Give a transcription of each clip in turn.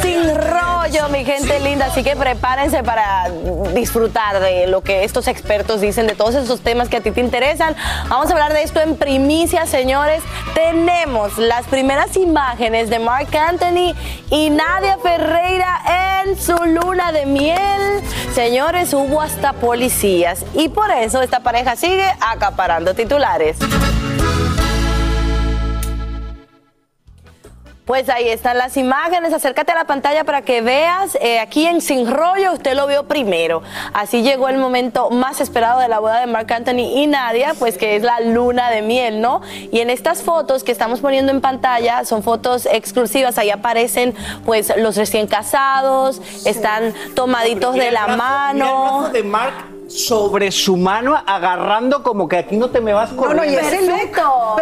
Sin rollo, mi gente linda. Así que prepárense para disfrutar de lo que estos expertos dicen, de todos esos temas que a ti te interesan. Vamos a hablar de esto en primicia, señores. Tenemos las primeras imágenes de Mark Anthony y Nadia Ferreira en su luna de miel. Señores, hubo hasta policías y por eso esta pareja sigue acaparando titulares. Pues ahí están las imágenes. Acércate a la pantalla para que veas. Eh, aquí en Sin Rollo usted lo vio primero. Así llegó el momento más esperado de la boda de Marc Anthony y Nadia, pues que es la luna de miel, ¿no? Y en estas fotos que estamos poniendo en pantalla son fotos exclusivas. Ahí aparecen pues los recién casados, están tomaditos de la mano. de Mark sobre su mano agarrando como que aquí no te me vas corriendo. no, y ese Perfecto.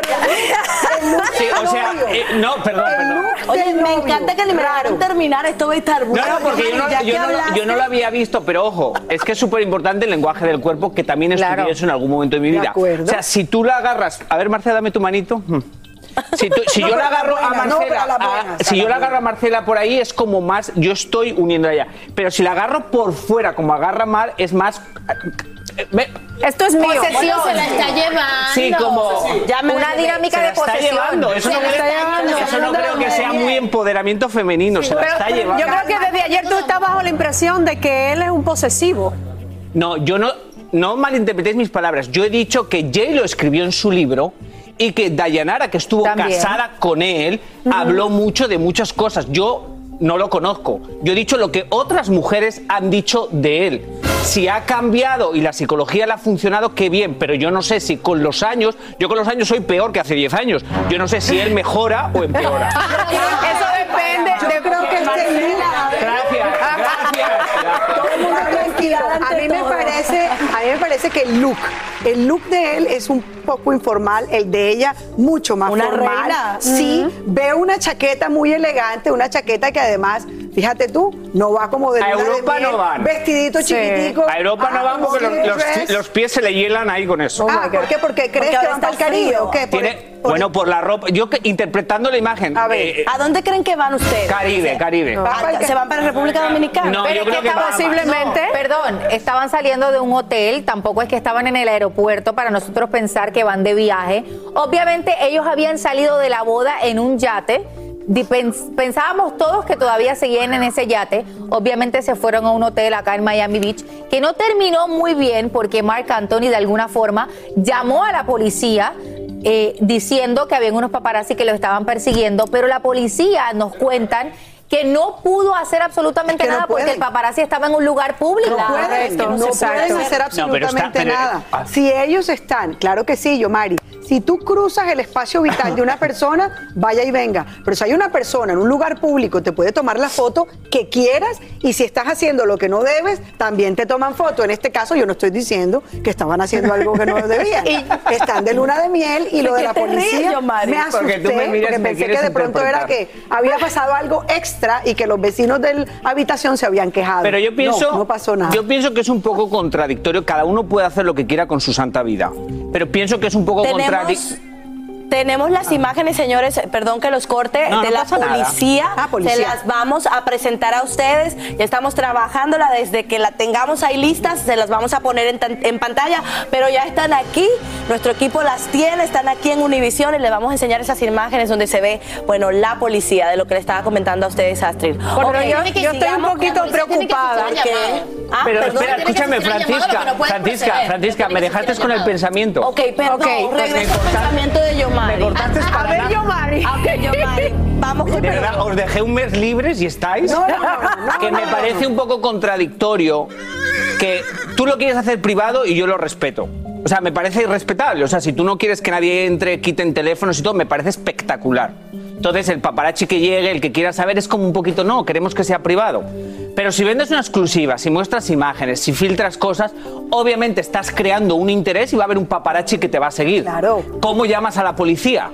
Sí, o sea, eh, no, perdón, perdón. Oye, me encanta que ni me dejaron terminar. Esto va a estar No, bueno. no, porque yo no, Ya yo no lo- hablaste- yo no lo había visto, pero ojo, es que es súper importante el lenguaje del cuerpo, que también estudié Claro. eso en algún momento de mi De vida. acuerdo. O sea, si tú la agarras, a ver, Marcela, dame tu manito. Si, tú- si No, yo la agarro a no, Marcela, a la a- buena, a si la yo la agarro a Marcela por ahí es como más, yo estoy uniendo a ella. Pero si la agarro por fuera, como agarra Mar, es más. Esto es mío. Posesión se la está llevando. Sí, como Una dinámica de posesión. llevando. Eso Se no, la está llevando. eso no creo que sea muy empoderamiento femenino. se la Pero está llevando. yo creo que desde ayer tú estás bajo la impresión de que él es un posesivo. No, yo no, no malinterpretéis mis palabras. Yo he dicho que Jay lo escribió en su libro y que Dayanara, que estuvo También. casada con él, habló mucho de muchas cosas. Yo no lo conozco. Yo he dicho lo que otras mujeres han dicho de él. Si ha cambiado y la psicología le ha funcionado, qué bien, pero yo no sé si con los años, yo con los años soy peor que hace 10 años. Yo no sé si él mejora o empeora. Eso depende. Yo de- creo que este look- Gracias, gracias. A mí me parece, a mí me parece que el look, el look de él es un poco informal, el de ella mucho más Una formal. reina. Sí, veo una chaqueta muy elegante, una chaqueta que además, fíjate tú, no va como de A de Europa miel, no van. vestidito Sí. chiquitico. A Europa no ah, van porque como los, los- pies se le hielan ahí con eso. ah, ¿por qué? Porque crees Porque que van para el Caribe o qué? Por- Tiene- por- bueno, por la ropa. Yo que- interpretando la imagen. A ver, eh, ¿A dónde creen que van ustedes? Caribe, Caribe. Ah, ¿Se van para República Dominicana? No, Pero yo creo que que posiblemente. No, perdón, estaban saliendo de un hotel, tampoco es que estaban en el aeropuerto para nosotros pensar que van de viaje. Obviamente ellos habían salido de la boda en un yate. Pensábamos todos que todavía seguían en ese yate. Obviamente se fueron a un hotel acá en Miami Beach, que no terminó muy bien porque Mark Anthony de alguna forma llamó a la policía eh, diciendo que habían unos paparazzi que lo estaban persiguiendo, pero la policía nos cuentan que no pudo hacer absolutamente Que no nada porque el paparazzi estaba en un lugar público. No pueden, Correcto, no pueden hacer No, pero está- absolutamente pero- nada. ah. Si ellos están, claro que sí, yo Mari, Si tú cruzas el espacio vital de una persona, vaya y venga. Pero si hay una persona en un lugar público, te puede tomar la foto que quieras y si estás haciendo lo que no debes, también te toman foto. En este caso, yo no estoy diciendo que estaban haciendo algo que no debían. Están de luna de miel y lo de la ¿Qué te ríes, policía me asusté Porque tú me miras porque y me pensé que de pronto era que había pasado algo extra y que los vecinos de la habitación se habían quejado. Pero yo pienso, no, no pasó nada. yo pienso que es un poco contradictorio. Cada uno puede hacer lo que quiera con su santa vida. Pero pienso que es un poco contradictorio. Tenemos las imágenes, señores, perdón que los corte, No, no de la policía. Ah, policía. Se las vamos a presentar a ustedes. Ya estamos trabajándola desde que la tengamos ahí listas, se las vamos a poner en, pantalla, pero ya están aquí. Nuestro equipo las tiene, están aquí en Univisión y les vamos a enseñar esas imágenes donde se ve, bueno, la policía, de lo que le estaba comentando a ustedes, Astrid. Pero Ok, yo, yo estoy un poquito tiene que Ah, Pero perdón. espera, escúchame, llamada, Francisca, pero no Francisca, proceder. Francisca, me dejaste con el pensamiento. Ok, perdón, Ok, regreso al pensamiento de Yomari. Me cortaste A para ver. Yomari. Ok, Yomari, vamos con De verdad, os dejé un mes libres y estáis. No, no, que me parece un poco contradictorio que tú lo quieres hacer privado y yo lo respeto. O sea, me parece irrespetable. O sea, si tú no quieres que nadie entre, quiten teléfonos y todo, me parece espectacular. Entonces, el paparazzi que llegue, el que quiera saber, es como un poquito, no, queremos que sea privado. Pero si vendes una exclusiva, si muestras imágenes, si filtras cosas, obviamente estás creando un interés y va a haber un paparazzi que te va a seguir. Claro. ¿Cómo llamas a la policía?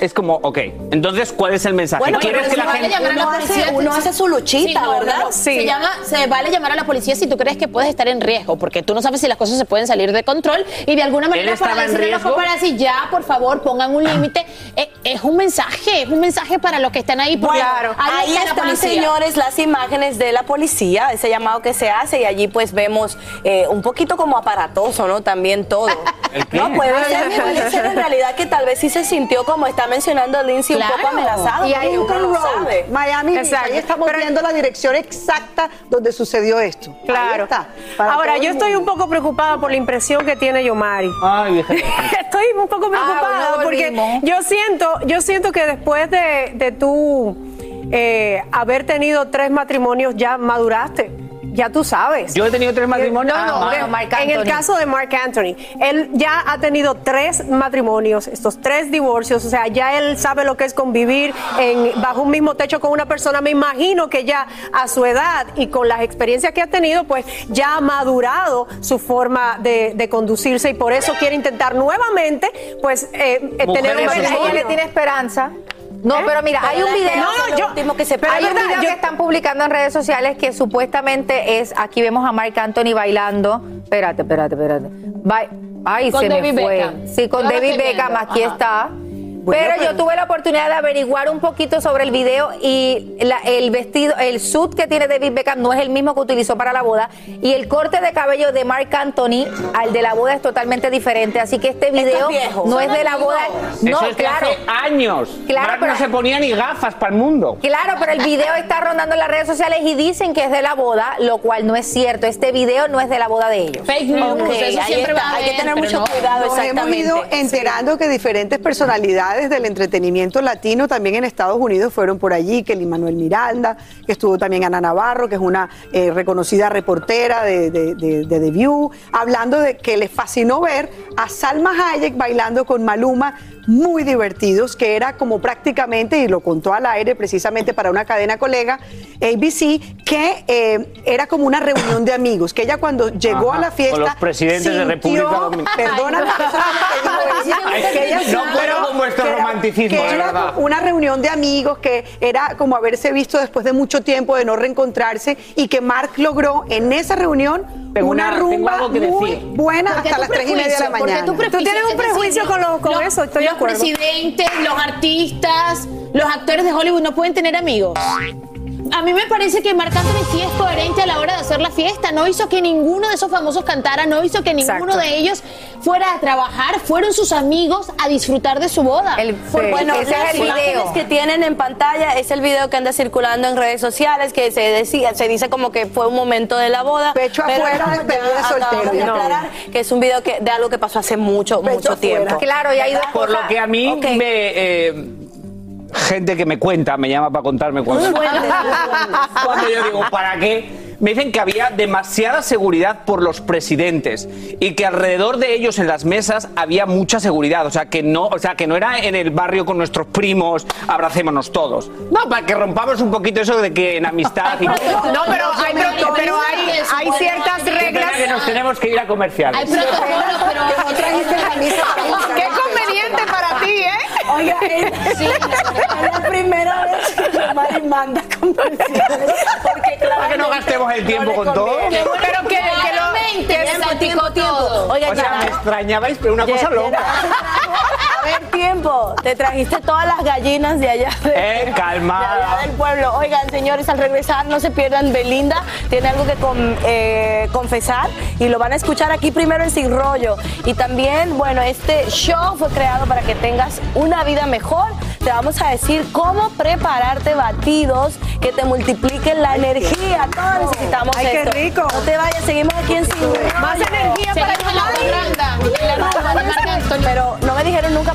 Es como, ok, entonces, ¿cuál es el mensaje? Bueno, ¿Quieres pero que la vale gente... llamar a la Uno hace- uno hace su luchita, Sí, no, ¿verdad? no, no. Sí. Se, llama, se vale llamar a la policía si tú crees que puedes estar en riesgo, porque tú no sabes si las cosas se pueden salir de control y de alguna manera para decirle a los paparazzi, ya, por favor, pongan un límite. Eh, es un mensaje, es un mensaje para los que están ahí. porque Bueno, ahí están, señores, las imágenes de la policía, ese llamado que se hace, y allí pues vemos eh, un poquito como aparatoso, ¿no? También todo. ¿El qué? No, puede ser, puede ser en realidad que tal vez sí se sintió como está mencionando Lindsay un Claro. poco amenazado. Y un uno no road, sabe. Miami, Exacto. ahí estamos Pero- viendo la dirección exacta donde sucedió esto. Ahí Claro. está, Ahora, yo estoy un poco preocupada por la impresión que tiene Yomari. Ay. Estoy un poco preocupada no porque volvimos. yo siento, yo siento que después de, de tú eh, haber tenido tres matrimonios ya maduraste. Ya tú sabes. Yo he tenido tres matrimonios. No, no, Ah, Marc en el caso de Mark Anthony, él ya ha tenido tres matrimonios, estos tres divorcios, o sea, ya él sabe lo que es convivir en, bajo un mismo techo con una persona. Me imagino que ya a su edad y con las experiencias que ha tenido, pues ya ha madurado su forma de, de conducirse y por eso quiere intentar nuevamente, pues, eh, eh, tener un ella le tiene esperanza. No, ¿Eh? pero mira, hay un video. lo último que se Pero hay un video que están publicando en redes sociales que supuestamente es. Aquí vemos a Marc Anthony bailando. Espérate, espérate, espérate. Ba- Ay, Con se David me fue. Beckham. Sí, con Yo David Beckham, viendo. aquí Ajá. está. Bueno, pero, pero- yo tuve la oportunidad de averiguar un poquito sobre el video y la- el vestido, el suit que tiene David Beckham no es el mismo que utilizó para la boda y el corte de cabello de Marc Anthony al de la boda es totalmente diferente. Así que este video no es de la boda. No, Eso es claro. hace años. Claro, Marc pero- no se ponía ni gafas para el mundo. Claro, pero el video está rondando en las redes sociales y dicen que es de la boda, lo cual no es cierto. Este video no es de la boda de ellos. Fake news, Ok, eso siempre está. va a Hay que tener mucho no. cuidado, Nos hemos ido enterando que diferentes personalidades del entretenimiento latino también en Estados Unidos fueron por allí, que Manuel Miranda, que estuvo también Ana Navarro, que es una eh, reconocida reportera de, de, de- de The View, hablando de que les fascinó ver a Salma Hayek bailando con Maluma muy divertidos, que era como prácticamente, y lo contó al aire precisamente para una cadena colega, ABC, que eh, era como una reunión de amigos, que ella cuando llegó Ajá, a la fiesta... con los presidentes de sintió- República Dominicana. Ella No puedo con vuestro romanticismo, que de era verdad. Una reunión de amigos que era como haberse visto después de mucho tiempo de no reencontrarse y que Mark logró en esa reunión Tengo una, una- tengo rumba algo que muy buena ¿Por qué hasta las tres y media de la mañana. Tú tienes un prejuicio con lo- con los- eso, estoy de los presidentes, los artistas, los actores de Hollywood no pueden tener amigos. A mí me parece que Marc Anthony sí es coherente a la hora de hacer la fiesta. No hizo que ninguno de esos famosos cantara, no hizo que ninguno Exacto. de ellos fuera a trabajar. Fueron sus amigos a disfrutar de su boda. El- Bueno, ese las es el video. que tienen en pantalla es el video que anda circulando en redes sociales que se decía, se dice como que fue un momento de la boda. Pecho pero afuera, no, despedida soltero, de aclarar que es un video que, de algo que pasó hace mucho, Pecho mucho afuera. tiempo. Claro, y hay dos Por lo que a mí me. eh, gente que me cuenta, me llama para contarme cuando, cuando yo digo, ¿para qué? Me dicen que había demasiada seguridad por los presidentes y que alrededor de ellos en las mesas había mucha seguridad, o sea que no, o sea que no era en el barrio con nuestros primos, abracémonos todos. No, para que rompamos un poquito eso de que en amistad y No, pero hay, pero, pero hay, hay ciertas reglas. que nos tenemos que ir a comerciales. Hay protocolos, pero. Qué conveniente para ti, ¿eh? Oiga, es, Sí, es la primera vez que Mari manda comerciales. Porque claro, Para que no gastemos el tiempo con todo. Qué bueno Pero que- que lo- que todo. Oiga, O sea, me ya. extrañabais, pero una cosa loca. A ver, tiempo. Te trajiste todas las gallinas de allá. de- Eh, calmada. de allá del pueblo. Oigan, señores, al regresar no se pierdan. Belinda tiene algo que con- eh, confesar y lo van a escuchar aquí primero en Sin Rollo. Y también, bueno, este show fue creado para que tengas una vida mejor. Te vamos a decir cómo prepararte batidos que te multipliquen la energía. Todos necesitamos Ay, qué esto. rico. No te vayas, seguimos aquí en Sin Rollo. Más energía para la la Marc Anthony. Pero no me dijeron nunca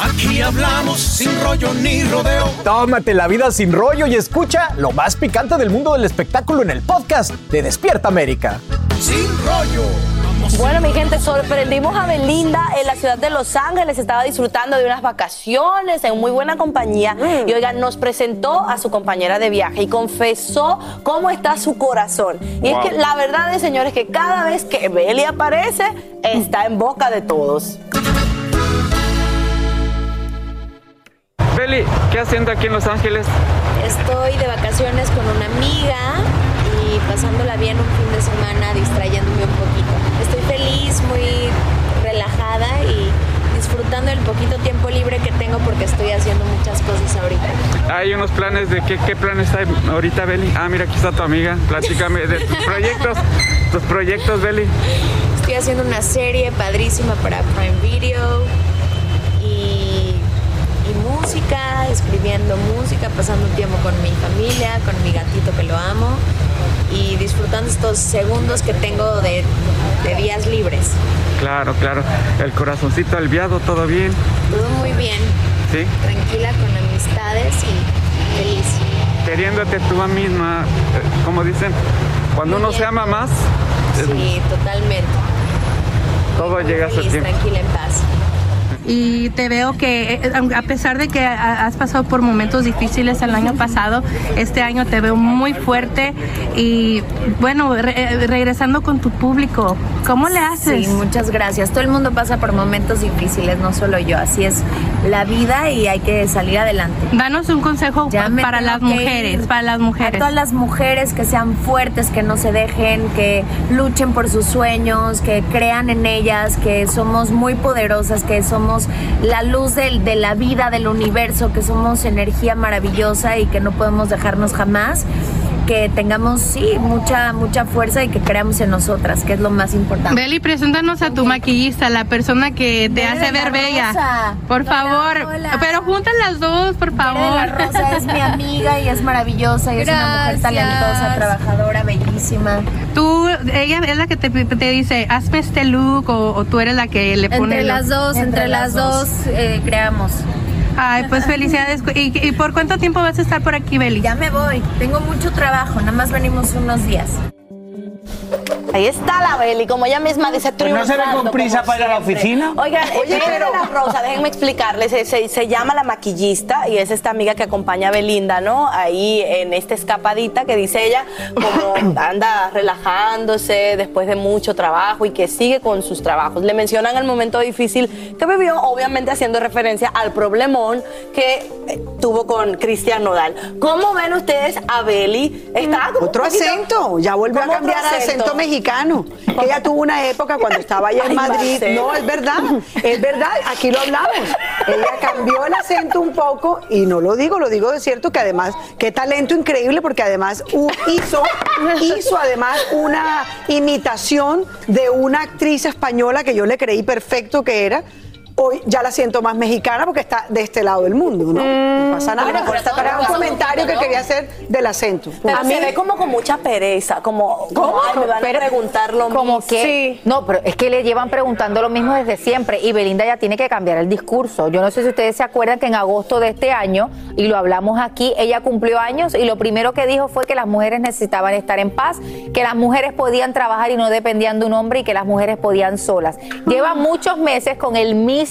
Aquí hablamos sin rollo ni rodeo. Tómate la vida sin rollo y escucha lo más picante del mundo del espectáculo en el podcast de Despierta América. Sin rollo. Bueno, mi gente, sorprendimos a Belinda en la ciudad de Los Ángeles. Estaba disfrutando de unas vacaciones en muy buena compañía. Y oigan, nos presentó a su compañera de viaje y confesó cómo está su corazón. Y es que la verdad es, señores, que cada vez que Beli aparece, está en boca de todos. Beli, ¿qué haciendo aquí en Los Ángeles? Estoy de vacaciones con una amiga y pasándola bien un fin de semana, distrayéndome un poquito. Estoy feliz, muy relajada y disfrutando el poquito tiempo libre que tengo porque estoy haciendo muchas cosas ahorita. Hay unos planes de qué, qué planes hay ahorita, Beli. Ah, mira, aquí está tu amiga. Platícame de tus proyectos. Tus proyectos, Beli. Estoy haciendo una serie padrísima para Prime Video música, escribiendo música, pasando un tiempo con mi familia, con mi gatito que lo amo y disfrutando estos segundos que tengo de, de días libres. Claro, claro. El corazoncito alviado, todo bien. Todo muy bien, Sí. tranquila con amistades y feliz. Queriéndote tú misma, eh, como dicen, cuando uno se ama más, Sí, totalmente. todo llega a su Feliz, tiempo. tranquila, en paz. Y te veo que eh, a pesar de que ha- has pasado por momentos difíciles el año pasado, este año te veo muy fuerte y bueno, re- eh, regresando con tu público, ¿cómo le haces? Sí, muchas gracias. Todo el mundo pasa por momentos difíciles, no solo yo. Así es la vida y hay que salir adelante. Danos un consejo Ya para las mujeres, para las mujeres. A todas las mujeres que sean fuertes, que no se dejen, que luchen por sus sueños, que crean en ellas, que somos muy poderosas, que somos la luz del- de la vida, del universo, que somos energía maravillosa y que no podemos dejarnos jamás. Que tengamos, sí, mucha, mucha fuerza y que creamos en nosotras, que es lo más importante. Beli, preséntanos a tu maquillista, la persona que te hace ver bella. Por Hola, favor, hola. pero juntas las dos, por favor. La Rosa es mi amiga y es maravillosa y es una mujer talentosa, trabajadora, bellísima. Tú, ella es la que te, te dice, hazme este look o, o tú eres la que le pone Entre el las dos, entre, las dos, eh, creamos. Ay, pues felicidades. ¿Y, por cuánto tiempo vas a estar por aquí, Beli? Ya me voy. Tengo mucho trabajo. Nada más venimos unos días. Ahí está la Beli, como ella misma dice, Pues no se ve con prisa para ir a la oficina. Oigan, Oye, pero- la Rosa, déjenme explicarles, se, se- se llama la maquillista y es esta amiga que acompaña a Belinda, ¿no? Ahí en esta escapadita que dice ella, como anda relajándose después de mucho trabajo y que sigue con sus trabajos. Le mencionan el momento difícil que vivió, obviamente haciendo referencia al problemón que eh, tuvo con Cristian Nodal. ¿Cómo ven ustedes a Beli? Está como Otro acento, ya volvió a ¿Cómo otro cambiar al acento mexicano. Ella tuvo una época cuando estaba allá en Madrid. No, es verdad, es verdad, aquí lo hablamos. Ella cambió el acento un poco y no lo digo, lo digo de cierto que además, qué talento increíble porque además hizo, hizo además una imitación de una actriz española que yo le creí perfecto que era. Hoy ya la siento más mexicana porque está de este lado del mundo, ¿no? No pasa nada. Bueno, pero Era un comentario que quería hacer del acento. Pero se ve como con mucha pereza, como, como ay, me van a preguntar lo Como mismo. que, no, pero es que le llevan preguntando lo mismo desde siempre y Belinda ya tiene que cambiar el discurso. Yo no sé si ustedes se acuerdan que en agosto de este año, y lo hablamos aquí, ella cumplió años y lo primero que dijo fue que las mujeres necesitaban estar en paz, que las mujeres podían trabajar y no dependían de un hombre y que las mujeres podían solas. Lleva muchos meses con el mismo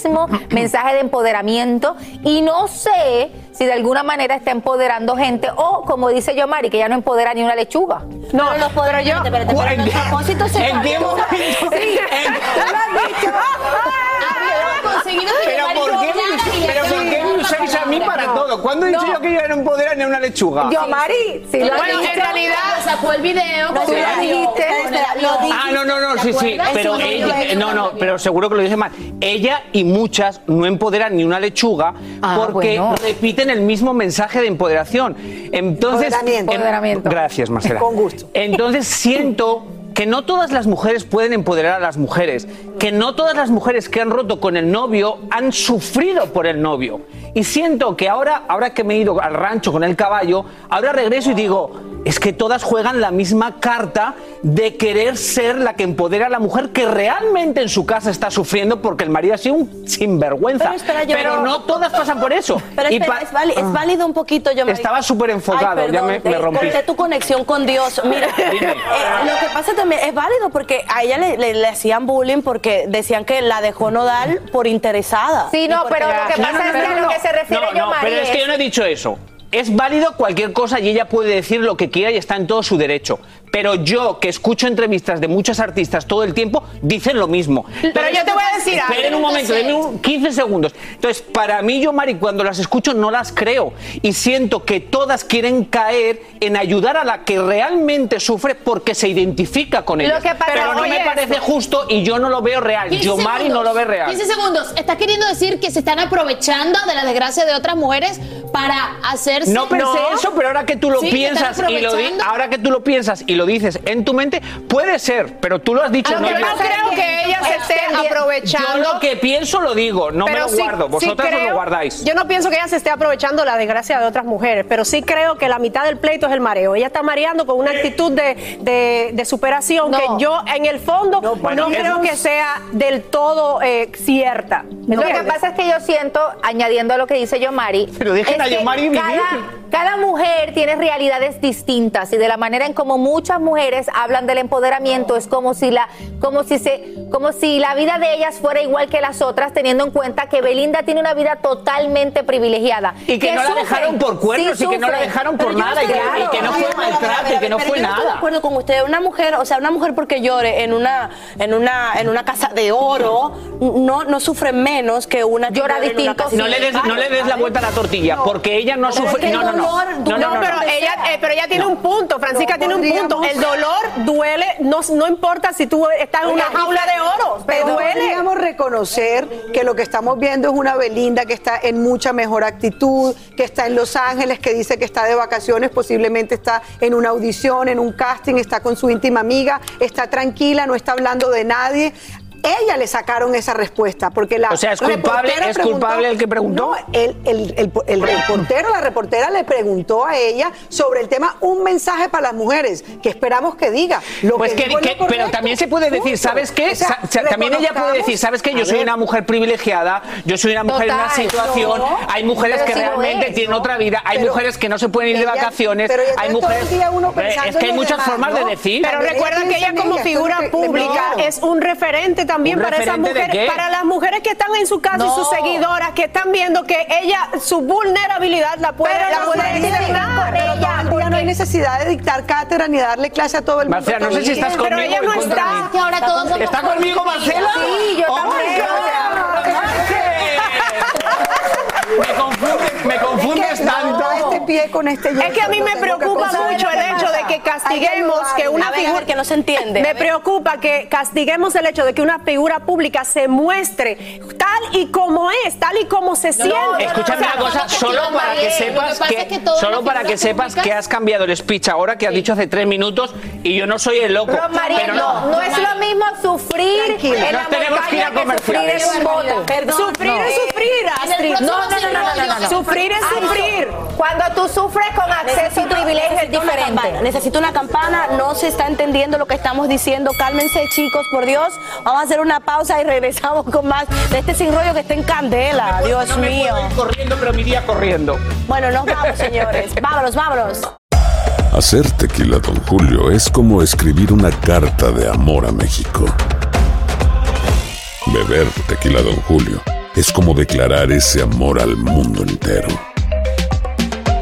mensaje de empoderamiento y no sé si de alguna manera está empoderando gente o como dice yo Mari, que ya no empodera ni una lechuga. No, pero, los poderes, pero yo- espérate, espérate, se ¿En qué momento? Sí, Conseguido que Pero ¿por qué me, y pero le ¿por qué me usáis a mí para todo? ¿Cuándo he dicho yo que yo no empodera ni una lechuga? Yo Mari, si lo has Bueno, dicho. en realidad sacó el video. Tú lo dijiste. Ah, no, no, no, ¿Te sí, sí, pero ella, no, no, pero seguro que lo dije mal. Ella y muchas no empoderan ni una lechuga Ah, porque repiten el mismo mensaje de empoderación. Entonces, em- Empoderamiento. Gracias, Marcela. Con gusto. Entonces siento que no todas las mujeres pueden empoderar a las mujeres, que no todas las mujeres que han roto con el novio han sufrido por el novio. Y siento que ahora, ahora que me he ido al rancho con el caballo, ahora regreso y digo, es que todas juegan la misma carta de querer ser la que empodera a la mujer que realmente en su casa está sufriendo porque el marido ha sido un sinvergüenza. Pero espera, yo- Pero no todas pasan por eso. Pero espera, es, válido, es válido un poquito, yo me- Estaba súper enfocado, Ay, ya me, me eh, rompí. corté tu conexión con Dios. Mira, eh, lo que pasa también es válido porque a ella le, le- le hacían bullying porque decían que la dejó nodal por interesada. Sí, no, pero lo que pasa no, es que no, a lo que se refiere No, yo, no, Mari, pero es que yo no he dicho eso. Es válido cualquier cosa y ella puede decir lo que quiera y está en todo su derecho. Pero yo, que escucho entrevistas de muchos artistas todo el tiempo, dicen lo mismo. Pero yo te voy a decir algo. Esperen un momento, denme un 15 segundos. Entonces, para mí, yo, Mari, cuando las escucho no las creo. Y siento que todas quieren caer en ayudar a la que realmente sufre porque se identifica con ella. Pero no me parece justo y yo no lo veo real. 15 Yo, Mari, no lo ve real. 15 segundos. ¿Estás queriendo decir que se están aprovechando de la desgracia de otras mujeres para hacerse... No pensé eso, pero ahora que tú lo Sí, piensas y lo ahora que tú lo piensas y lo dices en tu mente, puede ser, pero tú lo has dicho. Lo que yo. no creo que ella se esté aprovechando. Yo lo que pienso lo digo, no me lo sí- guardo. Vosotras os creo- lo guardáis. Yo no pienso que ella se esté aprovechando la desgracia de otras mujeres, pero sí creo que la mitad del pleito es el mareo. Ella está mareando con una actitud de, de- de superación No. que yo, en el fondo, no, bueno, creo que sea del todo eh, cierta. ¿Me Lo que pasa es que yo siento, añadiendo a lo que dice Yomari, Pero dejen a Yomari vivir. cada, cada mujer tiene realidades distintas y de la manera en como muchas mujeres hablan del empoderamiento es como si la, como si se, como si la vida de ellas fuera igual que las otras, teniendo en cuenta que Belinda tiene una vida totalmente privilegiada. Y que no la dejaron por cuernos sí y que no la dejaron por nada y que, de y que no fue maltrato y que no fue yo no estoy de nada. acuerdo con usted. Una mujer, o sea, una mujer porque llore en una, en una, en una casa de oro, no, no sufre menos que una que Llora distinto. No le des, no le des la vuelta a la tortilla, porque ella no sufre. no, no. Dolor No, duele no, no, pero ella, eh, pero ella tiene un punto, Francisca No tiene un punto. El dolor duele, no, no importa si tú estás en una jaula de oro, te Pero duele. podríamos reconocer que lo que estamos viendo es una Belinda que está en mucha mejor actitud, que está en Los Ángeles, que dice que está de vacaciones, posiblemente está en una audición, en un casting, está con su íntima amiga, está tranquila, no está hablando de nadie. Ella le sacaron esa respuesta, porque la O sea, ¿es culpable- reportera es culpable el que preguntó? No, el, el- el- el reportero, la reportera le preguntó a ella sobre el tema un mensaje para las mujeres, que esperamos que diga. Lo Pues que, pero también se puede decir. ¿sabes qué? O sea, Sa- sa- también ella puede decir, ¿sabes qué? Yo soy ver, una mujer privilegiada, yo soy una mujer en una situación, no. hay mujeres que realmente es, tienen ¿no? otra vida, hay Pero mujeres que no se pueden ir de ella- vacaciones, pero hay mujeres... el día uno Eh, pensando es que hay muchas demás, formas de decir. Pero recuerda que ella como figura pública es un referente también ¿Un para esas mujeres, para las mujeres que están en su casa y sus seguidoras que están viendo que ella su vulnerabilidad la puede, Pero la no puede puede eliminar. eliminar, pero todo el día no hay necesidad de dictar cátedra ni darle clase a todo el mundo. Marcela, no sé si estás Pero conmigo ella o en no está. de mí. Que ahora todos somos ¿Está conmigo, Marcela? Sí, yo Oh, también. my God. Me confundes, me confundes tanto. Pie con este Es que a mí me preocupa mucho el hecho de que castiguemos que una figura que no se entiende. Me preocupa que castiguemos el hecho de que una figura pública se muestre tal y como es, tal y como se siente. Escúchame O sea, una cosa, solo para que sepas que, es que todas solo para que sepas que has cambiado el speech ahora que has dicho hace tres minutos y yo no soy el loco. Pero no, no es lo mismo sufrir en la que montaña sufrir en un. Perdón, Sufrir no. es sufrir, Astrid. No, no, no, no, no, no, no. Sufrir es sufrir. Cuando tú sufres con acceso y privilegio es necesito una diferente. necesito una campana, no se está entendiendo lo que estamos diciendo. Cálmense, chicos, por Dios. Vamos a hacer una pausa y regresamos con más de este sin rollo que está en candela. Dios No me mío. puedo ir corriendo, pero me iría corriendo. Bueno, nos vamos, señores. Vámonos, vámonos. Hacer tequila, Don Julio, es como escribir una carta de amor a México. Beber tequila, Don Julio, es como declarar ese amor al mundo entero.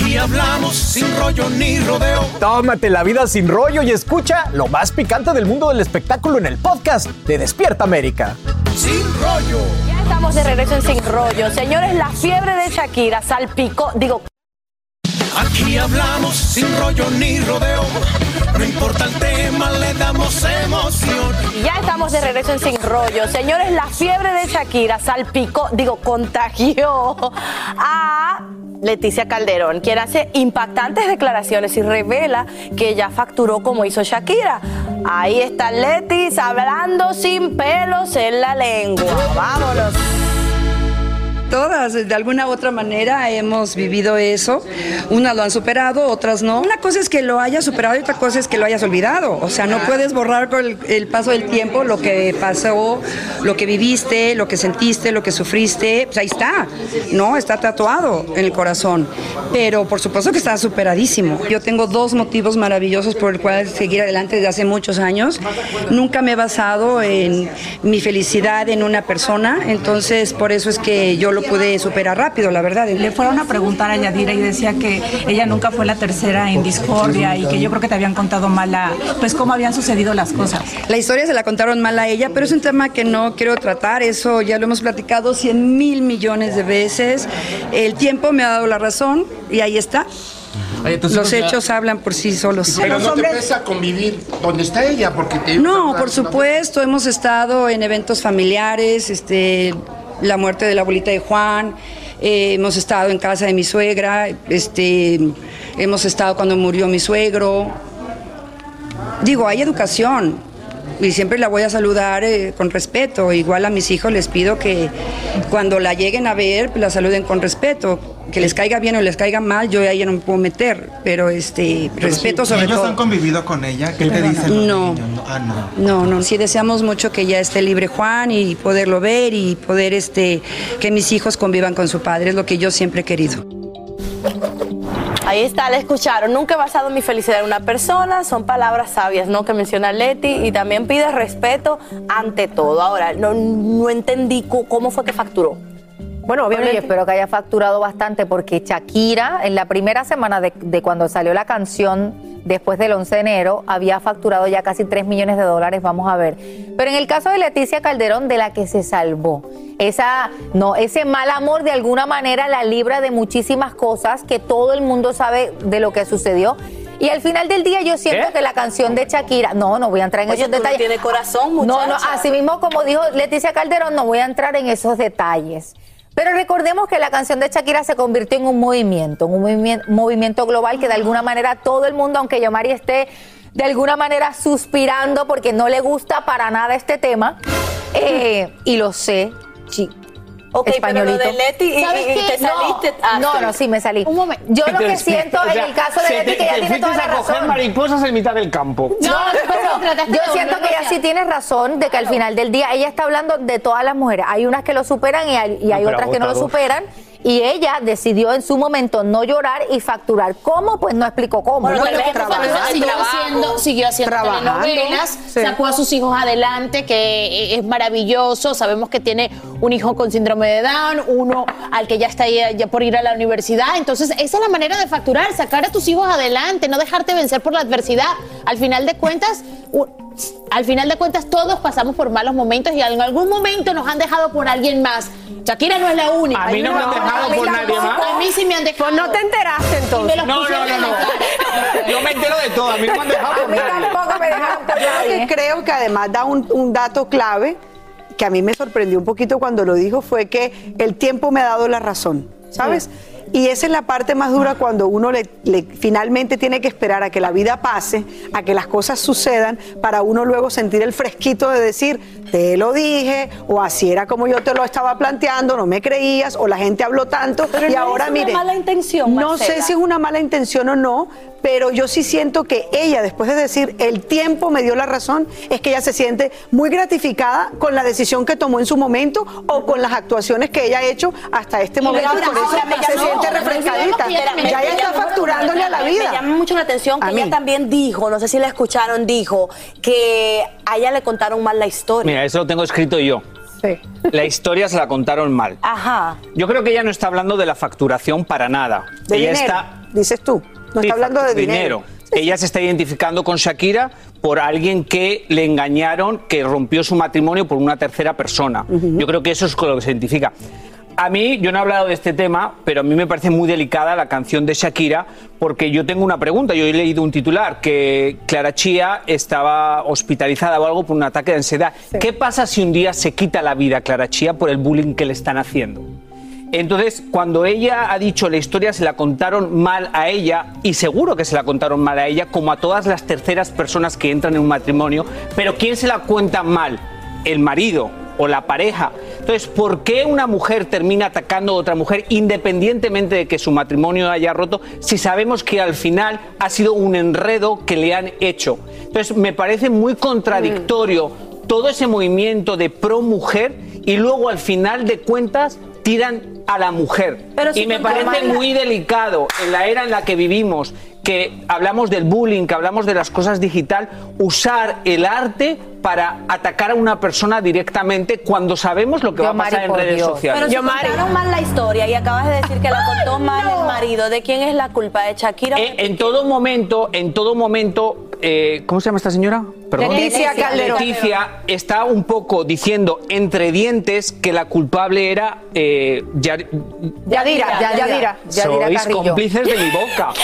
Aquí hablamos sin rollo ni rodeo. Tómate la vida sin rollo y escucha lo más picante del mundo del espectáculo en el podcast de Despierta América. Sin rollo. Ya estamos de regreso en Sin Rollo. Señores, la fiebre de Shakira salpicó, digo, Aquí hablamos sin rollo ni rodeo. No importa el tema, le damos emoción. ya estamos de regreso en Sin Rollo. Señores, la fiebre de Shakira salpicó, digo, contagió a Leticia Calderón, quien hace impactantes declaraciones y revela que ya facturó como hizo Shakira. Ahí está Letis hablando sin pelos en la lengua. Vámonos. Todas, de alguna u otra manera, hemos vivido eso. Unas lo han superado, otras no. Una cosa es que lo hayas superado y otra cosa es que lo hayas olvidado. O sea, no puedes borrar con el, el paso del tiempo lo que pasó, lo que viviste, lo que sentiste, lo que sufriste. Pues ahí está, ¿no? Está tatuado en el corazón. Pero por supuesto que está superadísimo. Yo tengo dos motivos maravillosos por el cual seguir adelante desde hace muchos años. Nunca me he basado en mi felicidad en una persona, entonces por eso es que yo lo pude superar rápido, la verdad. Le fueron a preguntar a Yadira y decía que ella nunca fue la tercera en discordia y que yo creo que te habían contado mal la, pues cómo habían sucedido las cosas. La historia se la contaron mal a ella, pero es un tema que no quiero tratar, eso ya lo hemos platicado cien mil millones de veces. El tiempo me ha dado la razón y ahí está. Los hechos hablan por sí solos. Pero no te pesa convivir donde está ella, porque te No, por supuesto, hemos estado en eventos familiares, este, la muerte de la abuelita de Juan, eh, hemos estado en casa de mi suegra, este, hemos estado cuando murió mi suegro. Digo, hay educación. y siempre la voy a saludar eh, con respeto. Igual a mis hijos les pido que cuando la lleguen a ver, la saluden con respeto. Que les caiga bien o les caiga mal, yo ahí no me puedo meter, pero este respeto sobre ¿Ellos todo. han convivido con ella? ¿Qué te dicen los No. niños? No. Ah, no. No, no, sí deseamos mucho que ya esté libre Juan y poderlo ver y poder este que mis hijos convivan con su padre, es lo que yo siempre he querido. Ahí está, la escucharon. Nunca he basado mi felicidad en una persona. Son palabras sabias, ¿no? Que menciona Leti. Y también pide respeto ante todo. Ahora, no, no entendí cómo fue que facturó. Bueno, obviamente. yo espero que haya facturado bastante porque Shakira, en la primera semana de, de cuando salió la canción, después del 11 de enero, había facturado ya casi 3 millones de dólares, vamos a ver. Pero en el caso de Leticia Calderón, de la que se salvó, esa, no, ese mal amor de alguna manera la libra de muchísimas cosas que todo el mundo sabe de lo que sucedió. Y al final del día yo siento que la canción de Shakira, no, no voy a entrar en Oye, esos tú no detalles. tienes corazón, No, no, muchacha. así mismo como dijo Leticia Calderón, no voy a entrar en esos detalles. Pero recordemos que la canción de Shakira se convirtió en un movimiento, en un movimiento, global que de alguna manera todo el mundo, aunque Yomari esté de alguna manera suspirando porque no le gusta para nada este tema, eh, y lo sé, chi- Ok, pero lo de Leti y- ¿Sabes y- te saliste, ah, No, no, no, sí me salí. Un momento. Yo lo que siento o sea, en el caso de Leti te- que ella tiene toda la a coger razón. mariposas en mitad del campo. No, pero yo siento que ella sí tiene razón de que al final del día ella está hablando de todas las mujeres. Hay unas que lo superan y hay, y hay pero otras que no lo superan. Y ella decidió en su momento no llorar y facturar. ¿Cómo? Pues no explicó cómo. Bueno, ¿no? cuando trabajando. siguió haciendo, siguió haciendo Trabajando. telenovelas, Sí. sacó a sus hijos adelante, que es maravilloso. Sabemos que tiene un hijo con síndrome de Down, uno al que ya está ahí, ya por ir a la universidad. Entonces, esa es la manera de facturar, sacar a tus hijos adelante, no dejarte vencer por la adversidad. Al final de cuentas, al final de cuentas todos pasamos por malos momentos y en algún momento nos han dejado por alguien más. Shakira no es la única. A mí no me han dejado a mí por nadie más. A mí sí me han dejado. Pues no te enteraste entonces. No, no, no, no. Yo me entero de todo. A mí no me han dejado por nadie. Tampoco me dejaron por Yo lo que nadie. creo que además da un, un dato clave que a mí me sorprendió un poquito cuando lo dijo fue que el tiempo me ha dado la razón, ¿sabes? Y esa es la parte más dura cuando uno le, le- finalmente tiene que esperar a que la vida pase, a que las cosas sucedan, para uno luego sentir el fresquito de decir, te lo dije, o así era como yo te lo estaba planteando, no me creías, o la gente habló tanto, Pero y no ahora es una mire. mala intención, No sé si es una mala intención o no, pero yo sí siento que ella, después de decir el tiempo me dio la razón, es que ella se siente muy gratificada con la decisión que tomó en su momento o con las actuaciones que ella ha hecho hasta este Y momento. Por eso ahora se no ella también- Ya ella está facturándole a la Me- vida. Me llama mucho la atención que A ella también dijo, no sé si la escucharon, dijo que a ella le contaron mal la historia. Mira, eso lo tengo escrito yo. La historia se la contaron mal. Ajá. Yo creo que ella no está hablando de la facturación para nada. De ella dinero, está dices tú. No Sí, está hablando de dinero. Ella se está identificando con Shakira por alguien que le engañaron, que rompió su matrimonio por una tercera persona. Yo creo que eso es con lo que se identifica. A mí, yo no he hablado de este tema, pero a mí me parece muy delicada la canción de Shakira, porque yo tengo una pregunta. Yo he leído un titular que Clara Chía estaba hospitalizada o algo por un ataque de ansiedad. ¿Qué pasa si un día se quita la vida Clara Chía por el bullying que le están haciendo? Entonces, cuando ella ha dicho la historia, se la contaron mal a ella, y seguro que se la contaron mal a ella, como a todas las terceras personas que entran en un matrimonio. Pero ¿quién se la cuenta mal? El marido o la pareja. Entonces, ¿por qué una mujer termina atacando a otra mujer independientemente de que su matrimonio haya roto si sabemos que al final ha sido un enredo que le han hecho? Entonces, me parece muy contradictorio todo ese movimiento de pro mujer y luego al final de cuentas tiran a la mujer. Pero si y me parece muy delicado en la era en la que vivimos, que hablamos del bullying, que hablamos de las cosas digital, usar el arte para atacar a una persona directamente cuando sabemos lo que va a pasar en redes sociales. Pero si contaron mal la historia y acabas de decir que la contó mal el marido, ¿de quién es la culpa? ¿De Shakira? Eh, en todo momento, en todo momento, eh, ¿cómo se llama esta señora? Leticia Calderón. Leticia está un poco diciendo entre dientes que la culpable era eh, Yar- Yadira, Yadira. Yadira Sois Carrillo. cómplices de mi boca.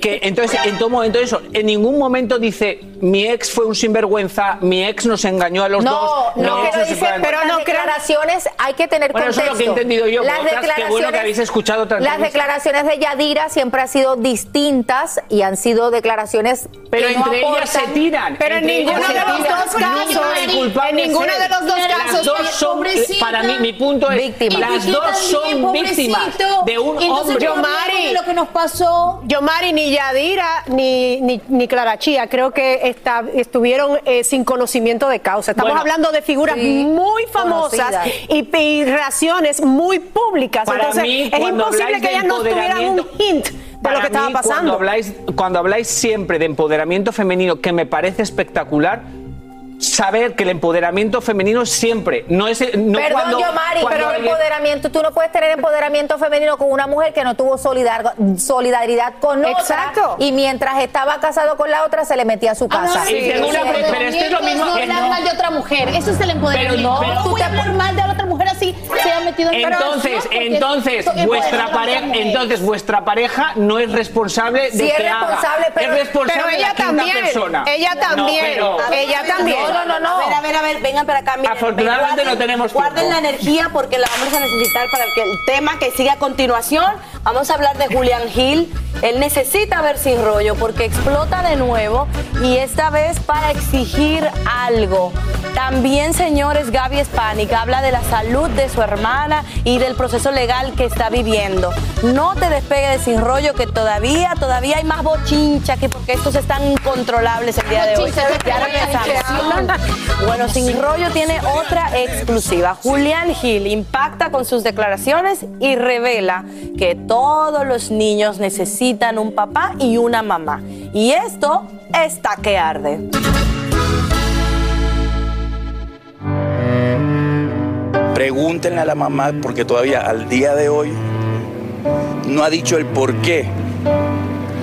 Que entonces, en todo momento eso, en ningún momento dice mi ex fue un sinvergüenza, mi ex nos engañó a los no, dos. no, pero no a- pero no declaraciones hay que tener Bueno, eso es contexto. lo que he entendido yo, Las pero otras, qué bueno que habéis escuchado otras Las declaraciones de Yadira siempre han sido distintas y han sido declaraciones Pero que no entre ellas se tiran, Pero en ninguno de los dos casos, en ninguno de los dos Las casos, dos son, pobrecito. para mí, mi punto es, Víctima. las dos son víctimas de un entonces hombre. yo, Mari, lo que nos pasó. Yomari, ni Yadira ni, ni, ni Clara Chía creo que está- estuvieron eh, sin conocimiento de causa. Estamos Bueno, hablando de figuras sí, muy famosas y, y reacciones muy públicas. Para Entonces, mí, es imposible que ellas no tuvieran un hint de lo que estaba pasando. Cuando habláis, cuando habláis siempre de empoderamiento femenino, que me parece espectacular, saber que el empoderamiento femenino siempre no es no Perdón, cuando, yo, Mari, cuando pero alguien- empoderamiento, tú no puedes tener empoderamiento femenino con una mujer que no tuvo solidar- solidaridad con Exacto. otra y mientras estaba casado con la otra se le metía a su casa. Ah, no, Y tengo una- pero esto es lo mismo No hablar mal de otra mujer. Eso es el empoderamiento. Pero no, no tú voy a hablar mal de otra mujer así se ha metido en Entonces, entonces vuestra pareja, entonces vuestra pareja no es responsable de Sí, es que haga. responsable, pero- es responsable pero de ella la quinta también, persona. ella No, también, pero- ella también. No, no, no, no. A ver, a ver, a ver, vengan para acá. miren, Afortunadamente guarden- no tenemos Guarden tiempo. la energía porque la vamos a necesitar para que el tema que sigue a continuación. Vamos a hablar de Julián Gil. Él necesita ver sin rollo porque explota de nuevo y esta vez para exigir algo. También, señores, Gaby Spanik habla de la salud de su hermana y del proceso legal que está viviendo. No te despegue de sin rollo que todavía, todavía hay más bochincha que porque estos están incontrolables el día de hoy. Ya ¿de qué regresamos. Bueno, Sin Rollo tiene otra exclusiva. Julián Gil impacta con sus declaraciones y revela que todos los niños necesitan un papá y una mamá. Y esto está que arde. Pregúntenle a la mamá porque todavía al día de hoy no ha dicho el por qué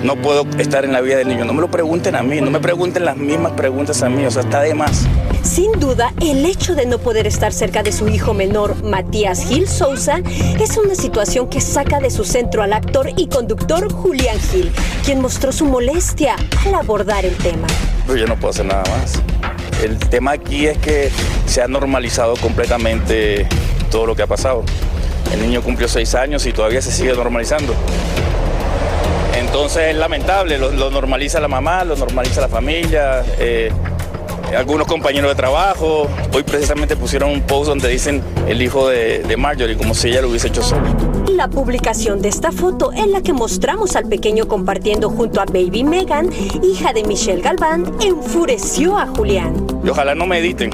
no puedo estar en la vida del niño. No me lo pregunten a mí, no me pregunten las mismas preguntas a mí, o sea, está de más. Sin duda, el hecho de no poder estar cerca de su hijo menor, Matías Gil Sousa, es una situación que saca de su centro al actor y conductor Julián Gil, quien mostró su molestia al abordar el tema. Pero yo no puedo hacer nada más. El tema aquí es que se ha normalizado completamente todo lo que ha pasado. El niño cumplió seis años y todavía se sigue normalizando. Entonces es lamentable, lo, lo normaliza la mamá, lo normaliza la familia, eh, algunos compañeros de trabajo. Hoy precisamente pusieron un post donde dicen el hijo de, de Marjorie, como si ella lo hubiese hecho sola. La publicación de esta foto en la que mostramos al pequeño compartiendo junto a Baby Megan, hija de Michelle Galván, enfureció a Julián. Y ojalá no mediten,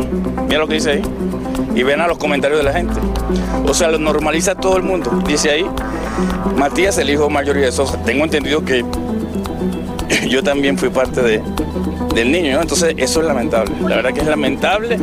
mira lo que dice ahí, y ven a los comentarios de la gente. O sea, lo normaliza todo el mundo. Dice ahí, Matías, el hijo mayor de Sosa. Tengo entendido que yo también fui parte de, del niño, ¿no? Entonces eso es lamentable. La verdad que es lamentable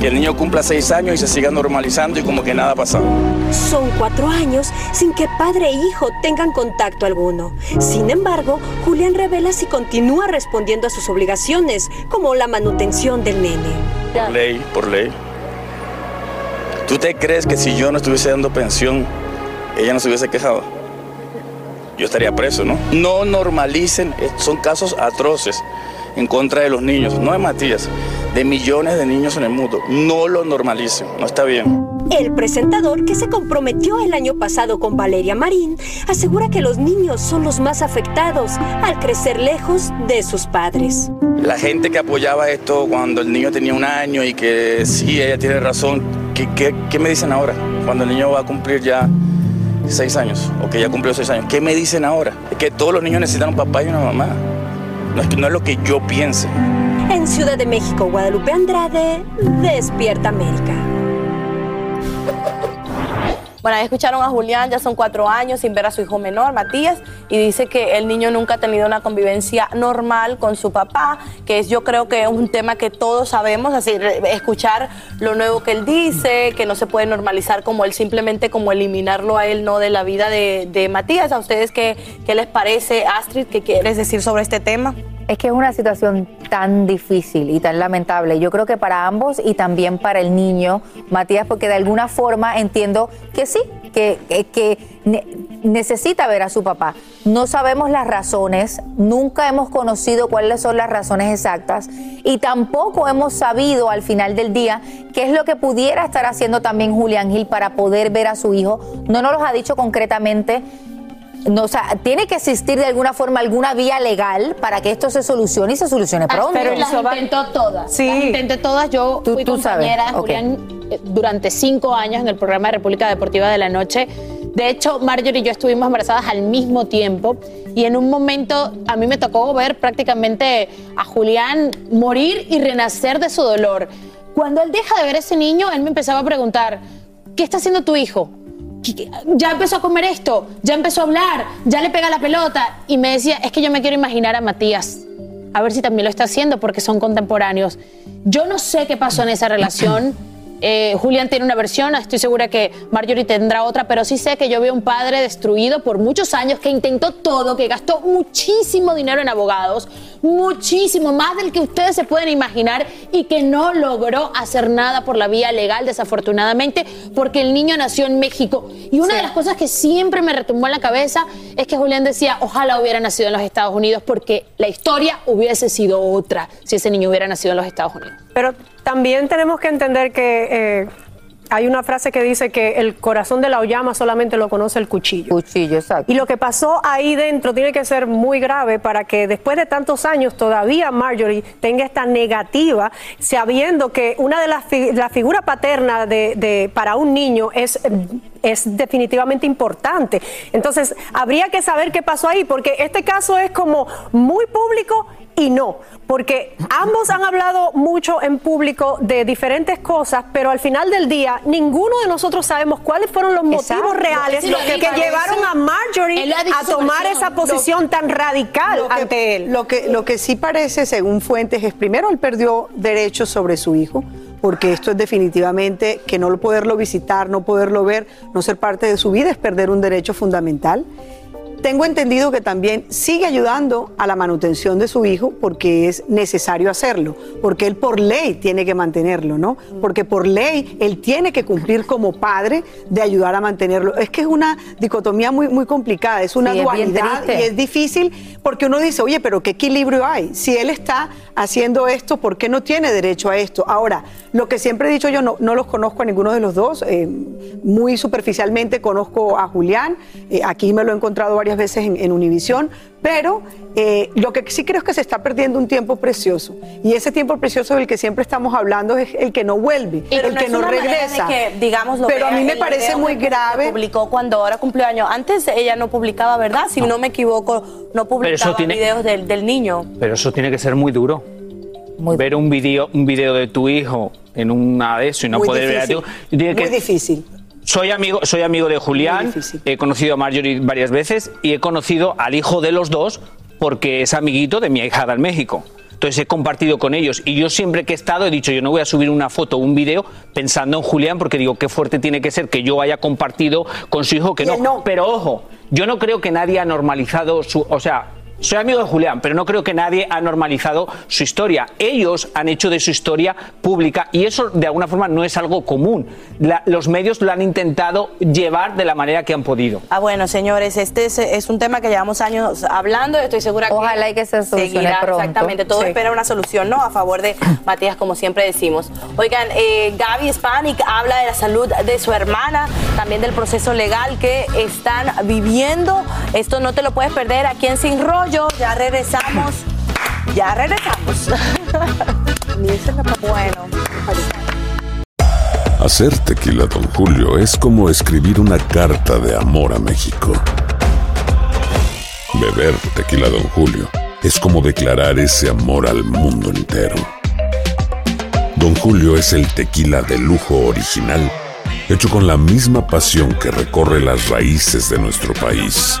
que el niño cumpla seis años y se siga normalizando y como que nada ha pasado. Son cuatro años sin que padre e hijo tengan contacto alguno. Sin embargo, Julián revela si continúa respondiendo a sus obligaciones, como la manutención del nene. Por ley, por ley. ¿Tú te crees que si yo no estuviese dando pensión, ella no se hubiese quejado? Yo estaría preso, ¿no? No normalicen, eh, son casos atroces en contra de los niños, no de Matías, de millones de niños en el mundo. No lo normalicen, no está bien. El presentador, que se comprometió el año pasado con Valeria Marín, asegura que los niños son los más afectados al crecer lejos de sus padres. La gente que apoyaba esto cuando el niño tenía un año y que sí, ella tiene razón, ¿qué, qué, qué me dicen ahora? Cuando el niño va a cumplir ya seis años o que ya cumplió seis años, ¿qué me dicen ahora? Que todos los niños necesitan un papá y una mamá. No es, no es lo que yo piense. En Ciudad de México, Guadalupe Andrade, Despierta América. Bueno, ahí escucharon a Julián, ya son cuatro años sin ver a su hijo menor, Matías, y dice que el niño nunca ha tenido una convivencia normal con su papá, que es yo creo que es un tema que todos sabemos, así escuchar lo nuevo que él dice, que no se puede normalizar como él simplemente como eliminarlo a él no de la vida de, de Matías. ¿A ustedes qué, qué les parece, Astrid? ¿Qué quieres decir sobre este tema? Es que es una situación tan difícil y tan lamentable. Yo creo que para ambos y también para el niño, Matías, porque de alguna forma entiendo que sí, que, que- que ne- necesita ver a su papá. No sabemos las razones, nunca hemos conocido cuáles son las razones exactas y tampoco hemos sabido al final del día qué es lo que pudiera estar haciendo también Julián Gil para poder ver a su hijo. No nos los ha dicho concretamente No, o sea, tiene que existir de alguna forma alguna vía legal para que esto se solucione y se solucione pronto. Ah, Pero las intentó todas. Sí. Las intenté todas. Yo Tú- fui tú compañera. Julián eh, durante cinco años en el programa de República Deportiva de la Noche. De hecho, Marjorie y yo estuvimos embarazadas al mismo tiempo y en un momento a mí me tocó ver prácticamente a Julián morir y renacer de su dolor. Cuando él deja de ver a ese niño, él me empezaba a preguntar, ¿qué está haciendo tu hijo? ¿Qué- qué- Ya empezó a comer esto, ya empezó a hablar, ya le pega la pelota. Y me decía, es que yo me quiero imaginar a Matías a ver si también lo está haciendo porque son contemporáneos. Yo no sé qué pasó en esa relación. Eh, Julián tiene una versión, estoy segura que Marjorie tendrá otra, pero sí sé que yo veo un padre destruido por muchos años que intentó todo, que gastó muchísimo dinero en abogados, muchísimo, más del que ustedes se pueden imaginar y que no logró hacer nada por la vía legal, desafortunadamente, porque el niño nació en México. Y una de las cosas que siempre me retumbó en la cabeza es que Julián decía, ojalá hubiera nacido en los Estados Unidos, porque la historia hubiese sido otra si ese niño hubiera nacido en los Estados Unidos. Pero también tenemos que entender que eh, hay una frase que dice que el corazón de la llama solamente lo conoce el cuchillo. Cuchillo, exacto. Y lo que pasó ahí dentro tiene que ser muy grave para que después de tantos años todavía Marjorie tenga esta negativa, sabiendo que una de las fi- la figura paterna de, de- para un niño es es definitivamente importante. Entonces, habría que saber qué pasó ahí, porque este caso es como muy público y no, porque ambos han hablado mucho en público de diferentes cosas, pero al final del día ninguno de nosotros sabemos cuáles fueron los motivos reales Lo que, llevaron a Marjorie a tomar esa posición Lo- tan radical que- ante él. Lo que, lo que sí parece, según fuentes, es primero él perdió derechos sobre su hijo, porque esto es definitivamente que no poderlo visitar, no poderlo ver, no ser parte de su vida es perder un derecho fundamental. Tengo entendido que también sigue ayudando a la manutención de su hijo porque es necesario hacerlo, porque él por ley tiene que mantenerlo, ¿no? Porque por ley él tiene que cumplir como padre de ayudar a mantenerlo. Es que es una dicotomía muy, muy complicada, es una Sí, es bien dualidad y es difícil porque uno dice, oye, pero ¿qué equilibrio hay? Si él está haciendo esto, ¿por qué no tiene derecho a esto? Ahora, lo que siempre he dicho yo, no, no los conozco a ninguno de los dos, eh, muy superficialmente conozco a Julián, eh, aquí me lo he encontrado varias veces en, en Univisión, pero eh, lo que sí creo es que se está perdiendo un tiempo precioso y ese tiempo precioso del que siempre estamos hablando es el que no vuelve, Pero el no que es no una manera de regresa. que, digamos, lo pero a mí me parece muy grave. publicó cuando ahora cumplió años. Antes ella no publicaba, ¿verdad? Si no, me equivoco, no eso publicaba tiene- videos del, del niño. Pero eso tiene que ser muy duro. Ver un video, un video de tu hijo en una de eso y no Muy poder ver a tu tiene Muy que- difícil. Soy amigo, soy amigo de Julián, he conocido a Marjorie varias veces y he conocido al hijo de los dos porque es amiguito de mi ahijada en México. Entonces he compartido con ellos y yo siempre que he estado he dicho yo no voy a subir una foto o un video pensando en Julián porque digo qué fuerte tiene que ser que yo haya compartido con su hijo que no. Pero ojo, yo no creo que nadie ha normalizado su, o sea, soy amigo de Julián, pero no creo que nadie ha normalizado su historia. Ellos han hecho de su historia pública y eso de alguna forma no es algo común. La- los medios lo han intentado llevar de la manera que han podido. Ah, bueno, señores, este es, es un tema que llevamos años hablando. Estoy segura que. Ojalá y que se solucione seguirá, pronto. Exactamente, todo Sí. espera una solución, ¿no? A favor de Matías, como siempre decimos. Oigan, eh, Gaby Spanik habla de la salud de su hermana, también del proceso legal que están viviendo. Esto no te lo puedes perder aquí en Sin Rollo. Ya regresamos. Ya regresamos. bueno. Hacer tequila, Don Julio, es como escribir una carta de amor a México. Beber tequila, Don Julio, es como declarar ese amor al mundo entero. Don Julio es el tequila de lujo original, hecho con la misma pasión que recorre las raíces de nuestro país.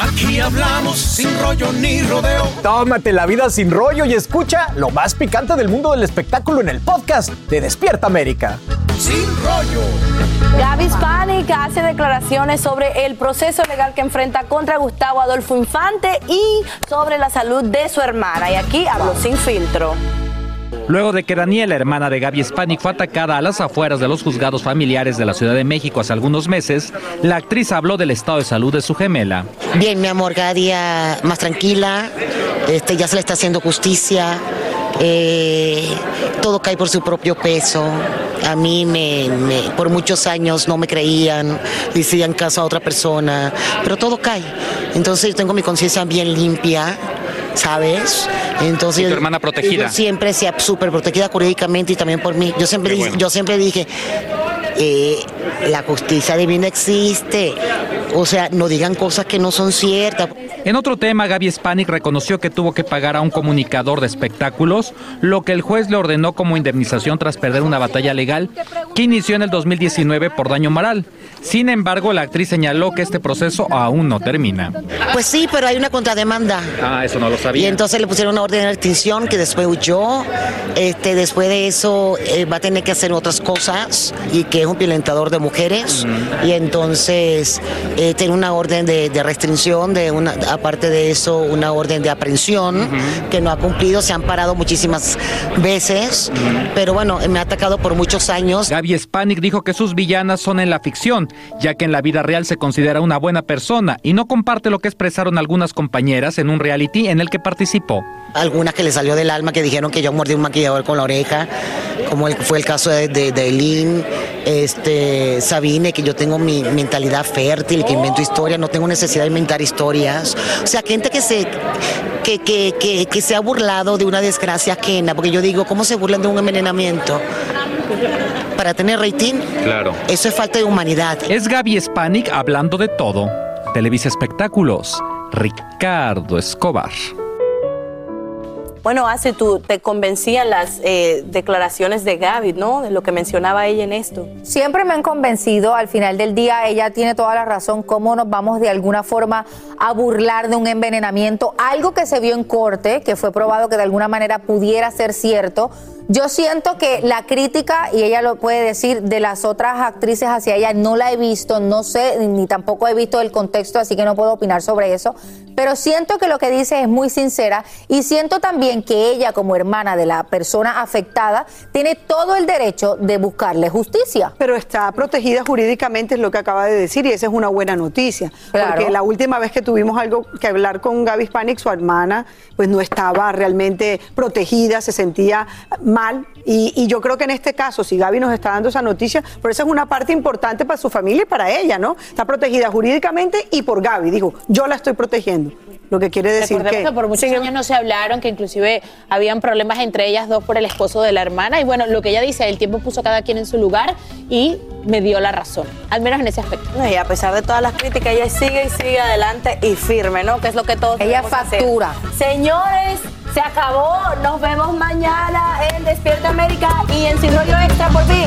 Aquí hablamos sin rollo ni rodeo. Tómate la vida sin rollo y escucha lo más picante del mundo del espectáculo en el podcast de Despierta América. Sin rollo. Gaby Spanik hace declaraciones sobre el proceso legal que enfrenta contra Gustavo Adolfo Infante y sobre la salud de su hermana. Y aquí hablo sin filtro. Luego de que Daniela, hermana de Gaby Spanik, fue atacada a las afueras de los juzgados familiares de la Ciudad de México hace algunos meses, la actriz habló del estado de salud de su gemela. Bien, mi amor, cada día más tranquila, este, ya se le está haciendo justicia, eh, todo cae por su propio peso. A mí me, me- por muchos años no me creían, le hacían caso a otra persona, pero todo cae. Entonces yo tengo mi conciencia bien limpia, ¿sabes? Entonces ¿Y tu hermana protegida? yo siempre sea súper protegida jurídicamente y también por mí. Yo siempre, bueno. yo siempre dije, eh, la justicia divina existe. O sea, no digan cosas que no son ciertas. En otro tema, Gaby Spanik reconoció que tuvo que pagar a un comunicador de espectáculos, lo que el juez le ordenó como indemnización tras perder una batalla legal que inició en el 2019 por daño moral. Sin embargo, la actriz señaló que este proceso aún no termina. Pues sí, pero hay una contrademanda. Ah, eso no lo Y sabía. entonces le pusieron una orden de extinción que después huyó. Este, después de eso eh, va a tener que hacer otras cosas y que es un violentador de mujeres. Y entonces eh, tiene una orden de, de restricción, de una, aparte de eso, una orden de aprehensión que no ha cumplido. Se han parado muchísimas veces, pero bueno, me ha atacado por muchos años. Gaby Spanik dijo que sus villanas son en la ficción, ya que en la vida real se considera una buena persona y no comparte lo que expresaron algunas compañeras en un reality en el que participó. algunas que le salió del alma que dijeron que yo mordí un maquillador con la oreja, como el- fue el caso de, de, este, Sabine, que yo tengo mi mentalidad fértil, que invento historias, no tengo necesidad de inventar historias. O sea, gente que se, que, que, que, que se ha burlado de una desgracia ajena, porque yo digo, ¿cómo se burlan de un envenenamiento? Para tener rating, Claro. eso es falta de humanidad. Es Gaby Spanik hablando de todo. Televisa Espectáculos, Ricardo Escobar. Bueno, hace tú te convencían las eh, declaraciones de Gaby, ¿no? De lo que mencionaba ella en esto. Siempre me han convencido, al final del día ella tiene toda la razón, cómo nos vamos de alguna forma a burlar de un envenenamiento, algo que se vio en corte, que fue probado que de alguna manera pudiera ser cierto. Yo siento que la crítica, y ella lo puede decir, de las otras actrices hacia ella, no la he visto, no sé, ni tampoco he visto el contexto, así que no puedo opinar sobre eso, pero siento que lo que dice es muy sincera y siento también que ella como hermana de la persona afectada tiene todo el derecho de buscarle justicia. Pero está protegida jurídicamente, es lo que acaba de decir, y esa es una buena noticia. Claro. Porque la última vez que tuvimos algo que hablar con Gaby Spanik, su hermana, pues no estaba realmente protegida, se sentía mal. Y, y yo creo que en este caso, si Gaby nos está dando esa noticia, por eso es una parte importante para su familia y para ella, ¿no? Está protegida jurídicamente y por Gaby. Dijo, yo la estoy protegiendo. Lo que quiere decir Recordemos que... que por muchos años no se hablaron, que inclusive habían problemas entre ellas dos por el esposo de la hermana. Y bueno, lo que ella dice, el tiempo puso a cada quien en su lugar y me dio la razón, al menos en ese aspecto. No, Y a pesar de todas las críticas, ella sigue y sigue adelante y firme, ¿no? Que es lo que todos Ella hacer. factura. Señores, se acabó. Nos vemos mañana en Despierta América y en Sin Rollo Extra por fin.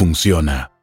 funciona.